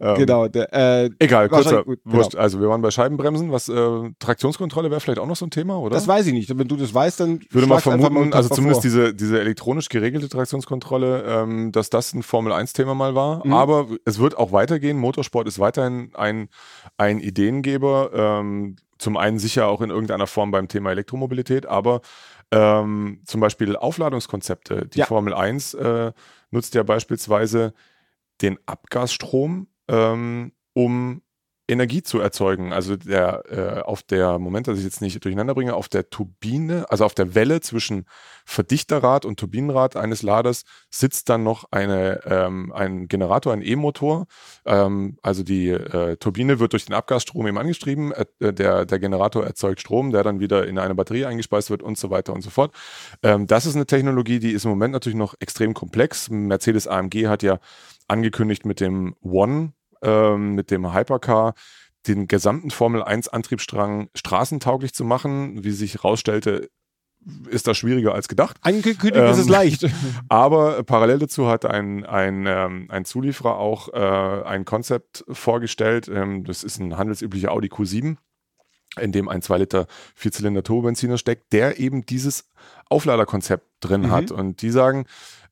Speaker 2: Ähm,
Speaker 3: Genau. Der, äh,
Speaker 2: Egal, kurzer,
Speaker 3: gut, genau.
Speaker 2: wurscht. Also wir waren bei Scheibenbremsen. Was äh, Traktionskontrolle wäre vielleicht auch noch so ein Thema, oder?
Speaker 3: das weiß ich nicht. Wenn du das weißt, dann
Speaker 2: Ich würde mal vermuten,
Speaker 3: unter
Speaker 2: also zumindest
Speaker 3: vor.
Speaker 2: diese, diese elektronisch geregelte Traktionskontrolle, ähm, dass das ein Formel-1-Thema mal war.
Speaker 3: Mhm.
Speaker 2: Aber es wird auch weitergehen. Motorsport ist weiterhin ein, ein Ideengeber. Ähm, zum einen sicher auch in irgendeiner Form beim Thema Elektromobilität, aber ähm, zum Beispiel Aufladungskonzepte. Die
Speaker 3: Ja.
Speaker 2: Formel 1 äh, nutzt ja beispielsweise den Abgasstrom, ähm, um Energie zu erzeugen. Also der äh, auf der, Moment, dass ich jetzt nicht durcheinander bringe, auf der Turbine, also auf der Welle zwischen Verdichterrad und Turbinenrad eines Laders sitzt dann noch eine, ähm, ein Generator, ein E-Motor. Ähm, also die äh, Turbine wird durch den Abgasstrom eben angetrieben, äh, der, der Generator erzeugt Strom, der dann wieder in eine Batterie eingespeist wird und so weiter und so fort. Ähm, das ist eine Technologie, die ist im Moment natürlich noch extrem komplex. Mercedes AMG hat ja angekündigt mit dem One, ähm, mit dem Hypercar, den gesamten Formel 1 Antriebsstrang straßentauglich zu machen. Wie sich herausstellte, ist das schwieriger als gedacht.
Speaker 3: Angekündigt
Speaker 2: Ähm,
Speaker 3: ist es leicht.
Speaker 2: Aber parallel dazu hat ein, ein, ähm, ein Zulieferer auch äh, ein Konzept vorgestellt. Ähm, das ist ein handelsüblicher Audi Q7, in dem ein 2 Liter Vierzylinder Turbobenziner steckt, der eben dieses Aufladerkonzept drin
Speaker 3: Mhm.
Speaker 2: hat. Und die sagen,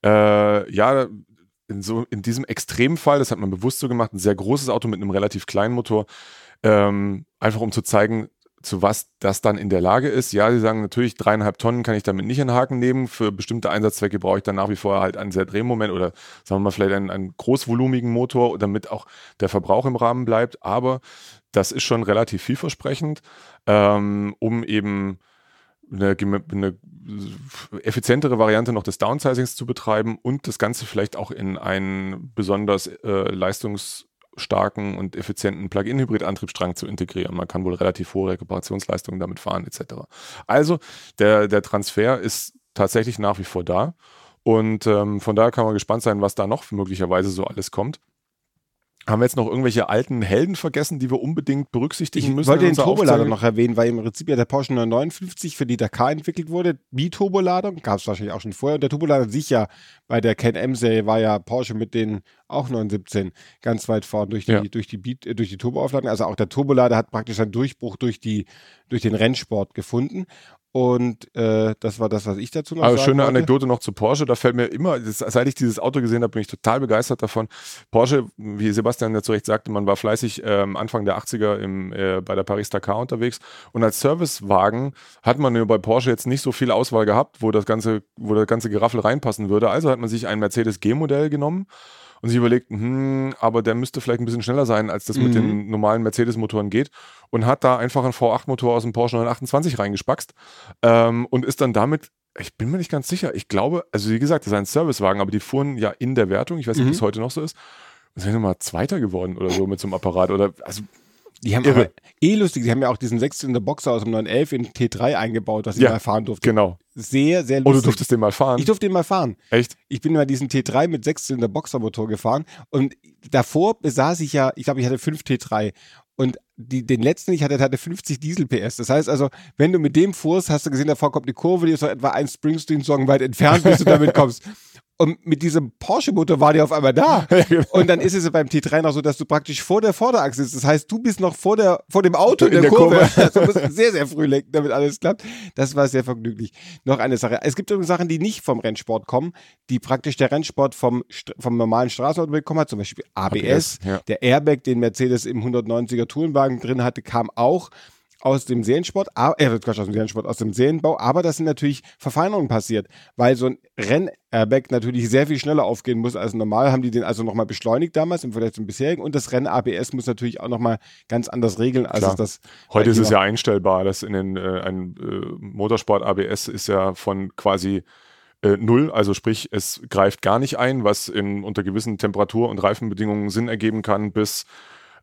Speaker 2: äh, ja, in, so, in diesem Extremfall, das hat man bewusst so gemacht, ein sehr großes Auto mit einem relativ kleinen Motor, ähm, einfach um zu zeigen, zu was das dann in der Lage ist. Ja, sie sagen natürlich, dreieinhalb Tonnen kann ich damit nicht in Haken nehmen. Für bestimmte Einsatzzwecke brauche ich dann nach wie vor halt einen sehr Drehmoment oder sagen wir mal vielleicht einen, einen großvolumigen Motor, damit auch der Verbrauch im Rahmen bleibt. Aber das ist schon relativ vielversprechend, ähm, um eben eine, eine effizientere Variante noch des Downsizings zu betreiben und das Ganze vielleicht auch in einen besonders äh, leistungsstarken und effizienten Plug-in-Hybrid-Antriebsstrang zu integrieren. Man kann wohl relativ hohe Rekuperationsleistungen damit fahren, etc. Also der, der Transfer ist tatsächlich nach wie vor da. Und ähm, von daher kann man gespannt sein, was da noch möglicherweise so alles kommt. Haben wir jetzt noch irgendwelche alten Helden vergessen, die wir unbedingt berücksichtigen
Speaker 3: Ich
Speaker 2: müssen?
Speaker 3: wollte
Speaker 2: in
Speaker 3: den Turbolader noch erwähnen, weil im Prinzip ja der Porsche 959 für die Dakar entwickelt wurde. Bi-Turboladung gab es wahrscheinlich auch schon vorher. Und der Turbolader an sich ja bei der Can-M-Serie war ja Porsche mit den auch 917 ganz weit vorn durch die,
Speaker 2: Ja.
Speaker 3: durch die, Beat, äh, durch die Turboaufladung. Also auch der Turbolader hat praktisch einen Durchbruch durch, die, durch den Rennsport gefunden. Und äh, das war das, was ich dazu noch sagen
Speaker 2: schöne
Speaker 3: wollte.
Speaker 2: Anekdote noch zu Porsche. Da fällt mir immer, das, seit ich dieses Auto gesehen habe, bin ich total begeistert davon. Porsche, wie Sebastian ja zu Recht sagte, man war fleißig ähm, Anfang der 80er im, äh, bei der Paris-Dakar unterwegs. Und als Servicewagen hat man ja bei Porsche jetzt nicht so viel Auswahl gehabt, wo das ganze, wo das ganze Geraffel reinpassen würde. Also hat man sich ein Mercedes G-Modell genommen und sich überlegt, hm, aber der müsste vielleicht ein bisschen schneller sein, als das mit
Speaker 3: Mhm.
Speaker 2: den normalen Mercedes-Motoren geht. Und hat da einfach einen V8-Motor aus dem Porsche 928 reingespackst ähm, und ist dann damit, ich bin mir nicht ganz sicher, ich glaube, also wie gesagt, das ist ein Servicewagen, aber die fuhren ja in der Wertung, ich weiß nicht,
Speaker 3: Mhm.
Speaker 2: ob es heute noch so ist, und sind nochmal Zweiter geworden oder so mit so einem Apparat. Oder also
Speaker 3: Die haben
Speaker 2: Irre.
Speaker 3: aber eh lustig, die haben ja auch diesen Sechszylinder Boxer aus dem 911 in T3 eingebaut, was ich
Speaker 2: Ja,
Speaker 3: mal fahren durfte.
Speaker 2: genau.
Speaker 3: Sehr, sehr
Speaker 2: Oh, du
Speaker 3: lustig.
Speaker 2: durftest den mal fahren.
Speaker 3: ich durfte den mal fahren.
Speaker 2: Echt?
Speaker 3: Ich bin mal diesen T3 mit Sechszylinder Boxermotor gefahren und davor besaß ich ja, ich glaube, ich hatte 5 T3 und die, den letzten, ich hatte, hatte 50 Diesel PS. Das heißt also, wenn du mit dem fuhrst, hast du gesehen, davor kommt eine Kurve, die ist so etwa ein Springsteen-Song weit entfernt, bis du damit kommst. Und mit diesem Porsche-Motor war die auf einmal da. Und dann ist es ja beim T3 noch so, dass du praktisch vor der Vorderachse sitzt. Das heißt, du bist noch vor, der, vor dem Auto in,
Speaker 2: In
Speaker 3: der,
Speaker 2: der
Speaker 3: Kurve.
Speaker 2: Kurve.
Speaker 3: Also du musst sehr, sehr früh lenken, damit alles klappt. Das war sehr vergnüglich. Noch eine Sache. Es gibt übrigens Sachen, die nicht vom Rennsport kommen, die praktisch der Rennsport vom, vom normalen Straßenauto bekommen hat. Zum Beispiel ABS.
Speaker 2: ABS, ja.
Speaker 3: Der Airbag, den Mercedes im 190er Tourenwagen drin hatte, kam auch aus dem Seriensport, ah, äh, Quatsch, aus dem Seriensport, aus dem Serienbau, aber das sind natürlich Verfeinerungen passiert, weil so ein Renn-Airbag natürlich sehr viel schneller aufgehen muss als normal, haben die den also nochmal beschleunigt damals im Vergleich zum bisherigen und das Renn-ABS muss natürlich auch nochmal ganz anders regeln, als
Speaker 2: Klar.
Speaker 3: es das
Speaker 2: Heute ist es ja einstellbar, dass in den äh, ein äh, Motorsport ABS ist ja von quasi äh, null, also sprich, es greift gar nicht ein, was in, unter gewissen Temperatur- und Reifenbedingungen Sinn ergeben kann, bis,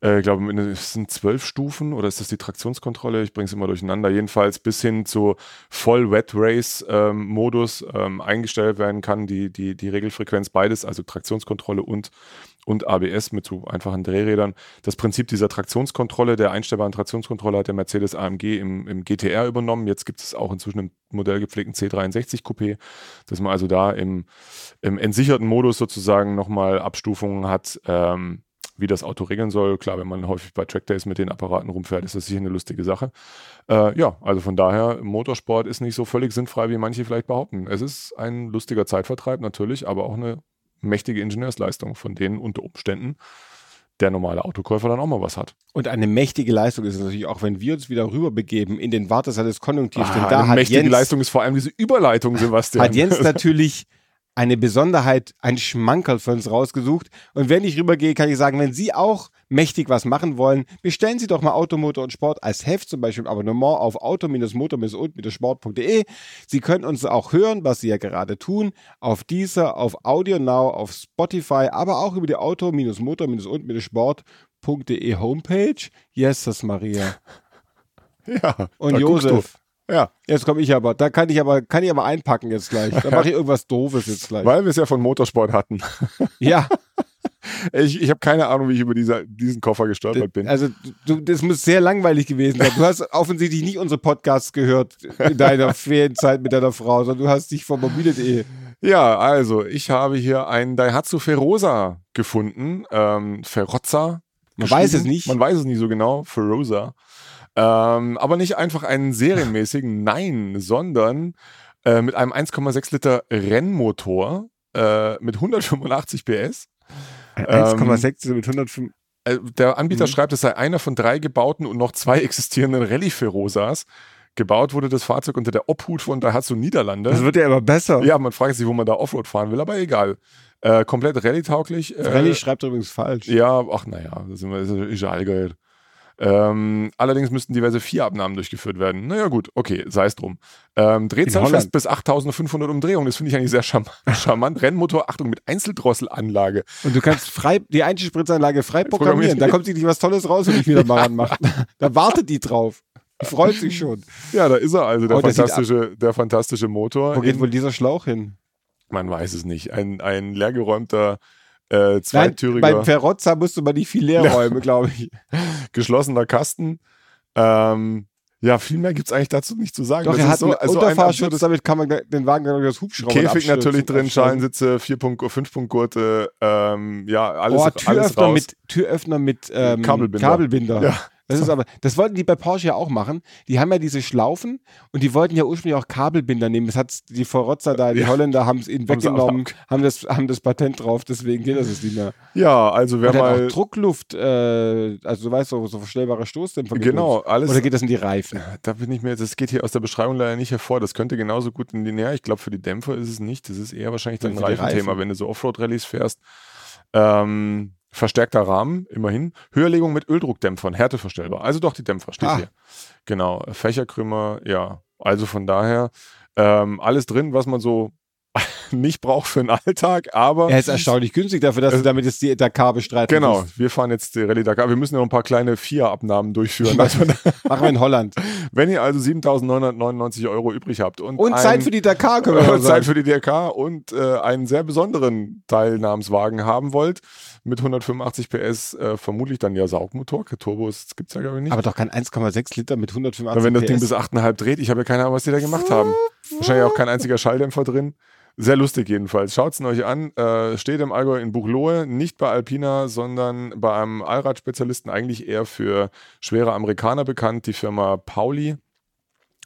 Speaker 2: äh, ich glaube, es sind zwölf Stufen oder ist das die Traktionskontrolle? Ich bringe es immer durcheinander. Jedenfalls bis hin zu voll Wet Race ähm, Modus ähm, eingestellt werden kann, die, die, die Regelfrequenz beides, also Traktionskontrolle und und ABS mit so einfachen Drehrädern. Das Prinzip dieser Traktionskontrolle, der einstellbaren Traktionskontrolle hat der Mercedes AMG im, im GTR übernommen. Jetzt gibt es auch inzwischen im modellgepflegten C63 Coupé, dass man also da im, im entsicherten Modus sozusagen nochmal Abstufungen hat, ähm, wie das Auto regeln soll. Klar, wenn man häufig bei Trackdays mit den Apparaten rumfährt, ist das sicher eine lustige Sache. Äh, ja, also von daher, Motorsport ist nicht so völlig sinnfrei, wie manche vielleicht behaupten. Es ist ein lustiger Zeitvertreib natürlich, aber auch eine mächtige Ingenieursleistung, von denen unter Umständen der normale Autokäufer dann auch mal was hat.
Speaker 3: Und eine mächtige Leistung ist es natürlich auch, wenn wir uns wieder rüberbegeben in den Wartesaal des Konjunktivs. denn
Speaker 2: Ah,
Speaker 3: da
Speaker 2: eine mächtige
Speaker 3: Jens,
Speaker 2: Leistung ist vor allem diese Überleitung, Sebastian.
Speaker 3: hat Jens natürlich eine Besonderheit, ein Schmankerl für uns rausgesucht. Und wenn ich rübergehe, kann ich sagen, wenn Sie auch mächtig was machen wollen, bestellen Sie doch mal Automotor und Sport als Heft, zum Beispiel im Abonnement auf auto-motor-und-sport.de. Sie können uns auch hören, was Sie ja gerade tun, auf dieser, auf Audio Now, auf Spotify, aber auch über die auto-motor-und-sport.de Homepage. Yes, das Maria.
Speaker 2: ja,
Speaker 3: Und Josef.
Speaker 2: Ja,
Speaker 3: Jetzt komme ich aber, da kann ich aber, kann ich aber einpacken jetzt gleich. Da mache ich irgendwas Doofes jetzt gleich.
Speaker 2: weil wir es ja von Motorsport hatten.
Speaker 3: Ja,
Speaker 2: Ich, ich habe keine Ahnung, wie ich über dieser, diesen Koffer gestolpert bin.
Speaker 3: also du, das muss sehr langweilig gewesen sein. Du hast offensichtlich nicht unsere Podcasts gehört in deiner Ferienzeit mit deiner Frau, sondern du hast dich von mobile.de.
Speaker 2: Ja, also ich habe hier einen Daihatsu Feroza gefunden. Ähm, Ferozza.
Speaker 3: Man weiß es nicht.
Speaker 2: Man weiß es nicht so genau. Feroza. Ähm, aber nicht einfach einen serienmäßigen, nein, sondern äh, mit einem 1,6 Liter Rennmotor äh, mit 185 PS.
Speaker 3: 1,6 mit 105.
Speaker 2: Äh, der Anbieter
Speaker 3: Mhm.
Speaker 2: schreibt, es sei einer von drei gebauten und noch zwei existierenden Rallye Ferozas. Gebaut wurde das Fahrzeug unter der Obhut von Daihatsu Niederlande.
Speaker 3: Das wird ja immer besser.
Speaker 2: Ja, man fragt sich, wo man da Offroad fahren will, aber egal. Äh, komplett Rallye-tauglich. Äh,
Speaker 3: Rallye schreibt übrigens falsch.
Speaker 2: Ja, ach naja, das ist immer- das ist ja allgeil. Ähm, allerdings müssten diverse Vier-Abnahmen durchgeführt werden. Naja, gut, okay, sei es drum. Ähm, Drehzahl fest bis 8500 Umdrehungen. Das finde ich eigentlich sehr charm charmant. Rennmotor, Achtung, mit Einzeldrosselanlage.
Speaker 3: Und du kannst frei, die Einspritzanlage frei
Speaker 2: Programmieren.
Speaker 3: Da kommt sich nicht was Tolles raus, wenn ich wieder mal ranmache. Da wartet die drauf. Die freut sich schon.
Speaker 2: Ja, da ist er also, der,
Speaker 3: Oh,
Speaker 2: fantastische, der fantastische Motor.
Speaker 3: Wo geht wohl dieser Schlauch hin?
Speaker 2: man weiß es nicht. Ein, ein leergeräumter äh,
Speaker 3: Nein,
Speaker 2: zweitüriger,
Speaker 3: beim Ferrozza musste man nicht viel leer räumen, glaube ich.
Speaker 2: geschlossener Kasten. Ähm, ja, viel mehr gibt es eigentlich dazu nicht zu sagen.
Speaker 3: Doch,
Speaker 2: Das
Speaker 3: er hat
Speaker 2: so-
Speaker 3: einen
Speaker 2: also
Speaker 3: Unterfahrschutz, damit kann man den Wagen dann das Hubschrauber
Speaker 2: Käfig natürlich drin. Schalensitze, 4 5-Punkt-Gurte, ähm, ja, alles,
Speaker 3: oh,
Speaker 2: alles
Speaker 3: Türöffner
Speaker 2: raus.
Speaker 3: mit, Türöffner mit ähm,
Speaker 2: Kabelbinder.
Speaker 3: Kabelbinder.
Speaker 2: Ja.
Speaker 3: Das ist aber, das wollten die bei Porsche ja auch machen. Die haben ja diese Schlaufen und die wollten ja ursprünglich auch Kabelbinder nehmen. Das hat die Vorrotzer da, die
Speaker 2: Ja.
Speaker 3: Holländer haben es ihnen weggenommen, haben das, haben das Patent drauf, deswegen geht das jetzt nicht mehr.
Speaker 2: Ja, also wer
Speaker 3: Und
Speaker 2: mal,
Speaker 3: auch Druckluft, äh, also du weißt so, so verstellbare Stoßdämpfer.
Speaker 2: genau, alles,
Speaker 3: Oder geht das in die Reifen?
Speaker 2: da bin ich mir, das geht hier aus der Beschreibung leider nicht hervor. Das könnte genauso gut in die Nähe. Ich glaube, für die Dämpfer ist es nicht. Das ist eher wahrscheinlich dann ein Reifenthema,
Speaker 3: Reifen.
Speaker 2: wenn du so Offroad-Rallyes fährst. Ähm, verstärkter Rahmen, immerhin. Höherlegung mit Öldruckdämpfern, härteverstellbar. Also doch die Dämpfer, steht
Speaker 3: Ah.
Speaker 2: hier. Genau. Fächerkrümmer, ja. Also von daher ähm, alles drin, was man so nicht braucht für den Alltag, aber
Speaker 3: Er ist erstaunlich günstig dafür, dass du damit jetzt die Dakar bestreiten
Speaker 2: genau,
Speaker 3: willst.
Speaker 2: wir fahren jetzt die Rallye Dakar. Wir müssen noch ein paar kleine FIA-Abnahmen durchführen. Also,
Speaker 3: Machen wir in Holland.
Speaker 2: wenn ihr also 7.999 Euro übrig habt und,
Speaker 3: Und
Speaker 2: ein,
Speaker 3: Zeit für die Dakar, können wir mal
Speaker 2: Zeit
Speaker 3: sagen.
Speaker 2: für die DRK und äh, einen sehr besonderen Teilnahmswagen haben wollt, mit 185 PS, äh, vermutlich dann ja Saugmotor, Turbos gibt es ja glaube ich nicht.
Speaker 3: Aber doch kein 1,6 Liter mit 185
Speaker 2: Aber wenn das Ding
Speaker 3: PS.
Speaker 2: bis 8,5 dreht, ich habe ja keine Ahnung, was die da gemacht haben. Wahrscheinlich auch kein einziger Schalldämpfer drin. Sehr lustig jedenfalls. Schaut es euch an. Äh, steht im Allgäu in Buchloe, nicht bei Alpina, sondern bei einem Allradspezialisten, eigentlich eher für schwere Amerikaner bekannt, die Firma Pauli.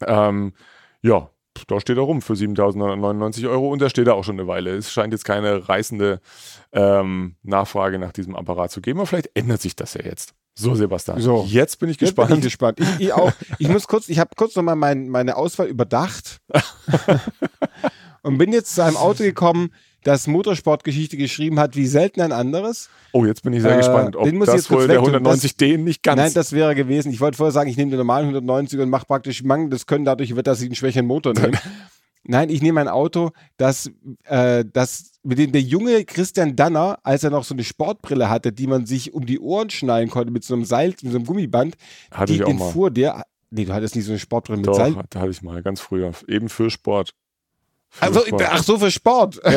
Speaker 2: Ähm, ja, da steht er rum für 7.999 Euro und der steht da auch schon eine Weile. Es scheint jetzt keine reißende ähm, Nachfrage nach diesem Apparat zu geben, aber vielleicht ändert sich das ja jetzt. So, Sebastian.
Speaker 3: So.
Speaker 2: Jetzt bin ich
Speaker 3: Jetzt bin
Speaker 2: gespannt.
Speaker 3: ich gespannt. Ich, ich auch. Ich muss kurz, ich habe kurz nochmal mein, meine Auswahl überdacht und bin jetzt zu einem Auto gekommen, das Motorsportgeschichte geschrieben hat, wie selten ein anderes.
Speaker 2: Oh, jetzt bin ich sehr
Speaker 3: Äh,
Speaker 2: gespannt, ob
Speaker 3: den muss ich
Speaker 2: das wohl der
Speaker 3: wegtun.
Speaker 2: 190D nicht ganz.
Speaker 3: Nein, das wäre gewesen. Ich wollte vorher sagen, ich nehme den normalen 190 und mache praktisch mangelndes Können dadurch wird, dass ich einen schwächeren Motor nehme. Nein, ich nehme ein Auto, das, äh, das mit dem der junge Christian Danner, als er noch so eine Sportbrille hatte, die man sich um die Ohren schnallen konnte mit so einem Seil, mit so einem Gummiband,
Speaker 2: Hatte
Speaker 3: die,
Speaker 2: ich auch
Speaker 3: den
Speaker 2: mal.
Speaker 3: fuhr der. Nee, du hattest nicht so eine Sportbrille mit
Speaker 2: Doch,
Speaker 3: Seil.
Speaker 2: da hatte ich mal, ganz früher. Eben für Sport.
Speaker 3: Also, ach so, für Sport.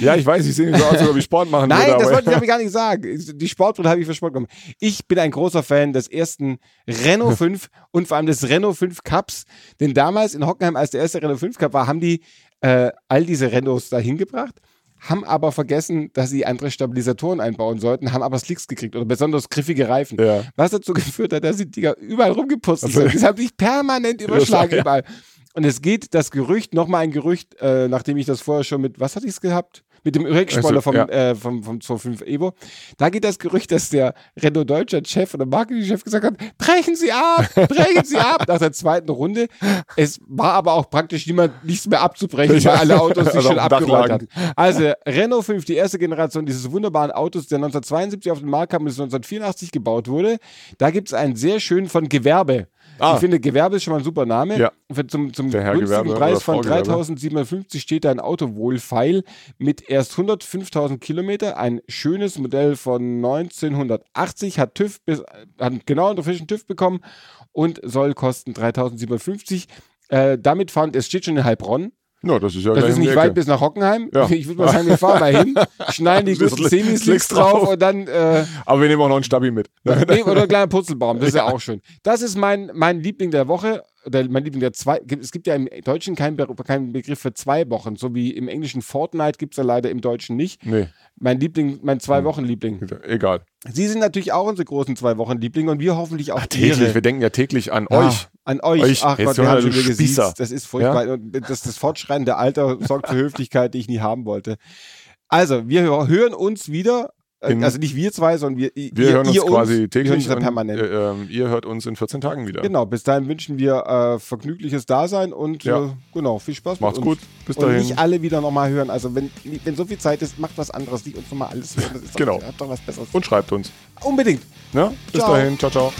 Speaker 2: Ja, ich weiß, ich sehe nicht so aus, als ob ich Sport machen
Speaker 3: Nein,
Speaker 2: würde.
Speaker 3: das wollte ich ich gar nicht sagen. Die Sportbrille habe ich für Sport genommen. Ich bin ein großer Fan des ersten Renault 5 und vor allem des Renault 5 Cups. Denn damals in Hockenheim, als der erste Renault 5 Cup war, haben die äh, all diese Renaults da hingebracht, haben aber vergessen, dass sie andere Stabilisatoren einbauen sollten, haben aber Slicks gekriegt oder besonders griffige Reifen.
Speaker 2: Ja.
Speaker 3: Was dazu geführt hat, dass die Dinger überall rumgeputzelt
Speaker 2: Also-
Speaker 3: sind. Das haben sich permanent überschlagen
Speaker 2: Ja.
Speaker 3: überall. Und es geht das Gerücht, nochmal ein Gerücht, äh, nachdem ich das vorher schon mit, was hatte ich es gehabt? Mit dem Rückspoiler
Speaker 2: Also,
Speaker 3: vom,
Speaker 2: ja.
Speaker 3: äh, vom, vom 25 Evo. Da geht das Gerücht, dass der Renault Deutschland Chef oder Marketingchef gesagt hat, brechen Sie ab, brechen Sie ab nach der zweiten Runde. Es war aber auch praktisch niemand, nichts mehr abzubrechen, weil alle Autos sich
Speaker 2: Also
Speaker 3: schon abgerollt hatten. Also Renault 5, die erste Generation dieses wunderbaren Autos, der 1972 auf den Markt kam und 1984 gebaut wurde. Da gibt es einen sehr schönen von Gewerbe.
Speaker 2: Ah.
Speaker 3: Ich finde, Gewerbe ist schon mal ein super Name.
Speaker 2: Ja.
Speaker 3: Für zum zum günstigen
Speaker 2: Gewerbe
Speaker 3: Preis von
Speaker 2: Frau Gewerbe.
Speaker 3: 3750 steht da ein Autowohlfeil mit erst 105.000 Kilometer. Ein schönes Modell von 1980, hat TÜV bis, hat genau einen frischen TÜV bekommen und soll kosten 3750. Äh, damit fahren, es steht schon in Heilbronn.
Speaker 2: Ja, das ist ja
Speaker 3: Das ist nicht weit bis nach Hockenheim.
Speaker 2: Ja.
Speaker 3: Ich würde mal sagen, wir fahren mal hin, schnallen die guten
Speaker 2: Slicks
Speaker 3: Semislicks drauf und dann äh,
Speaker 2: Aber wir nehmen auch noch einen Stabi mit.
Speaker 3: Oder ein kleiner Purzelbaum, das ist ja auch schön. Das ist mein, mein Liebling der Woche, oder mein Liebling der zwei. Es gibt ja im Deutschen keinen, Be keinen Begriff für zwei Wochen, so wie im Englischen Fortnite gibt es ja leider im Deutschen nicht.
Speaker 2: Nee,
Speaker 3: Mein Liebling, mein Zwei-Wochen-Liebling.
Speaker 2: egal.
Speaker 3: Sie sind natürlich auch unsere großen Zwei-Wochen-Lieblinge und wir hoffentlich auch
Speaker 2: Täglich,
Speaker 3: Ihre.
Speaker 2: wir denken ja täglich an
Speaker 3: Ja,
Speaker 2: euch.
Speaker 3: An euch.
Speaker 2: Euch.
Speaker 3: Ach Gott, wir haben schon gesiezt. Das ist furchtbar. Und Das, das fortschreitende Alter sorgt für Höflichkeit, die ich nie haben wollte. Also, wir hö- hören uns wieder. Äh,
Speaker 2: In-
Speaker 3: also nicht wir zwei, sondern wir,
Speaker 2: Wir
Speaker 3: ihr,
Speaker 2: hören uns
Speaker 3: ihr
Speaker 2: quasi
Speaker 3: Wir hören
Speaker 2: täglich
Speaker 3: uns ja
Speaker 2: und
Speaker 3: permanent.
Speaker 2: äh, ähm, ihr hört uns in 14 Tagen wieder.
Speaker 3: Genau, bis dahin wünschen wir äh, vergnügliches Dasein und
Speaker 2: Ja.
Speaker 3: äh, genau, viel Spaß
Speaker 2: Macht's gut. Bis
Speaker 3: und
Speaker 2: dahin.
Speaker 3: nicht alle wieder nochmal hören. Also wenn, wenn so viel Zeit ist, macht was anderes, nicht uns nochmal alles hören.
Speaker 2: Genau.
Speaker 3: Doch, hat doch was Besseres.
Speaker 2: Und schreibt uns.
Speaker 3: Unbedingt.
Speaker 2: Ne? Bis
Speaker 3: Ciao.
Speaker 2: dahin. Ciao, ciao.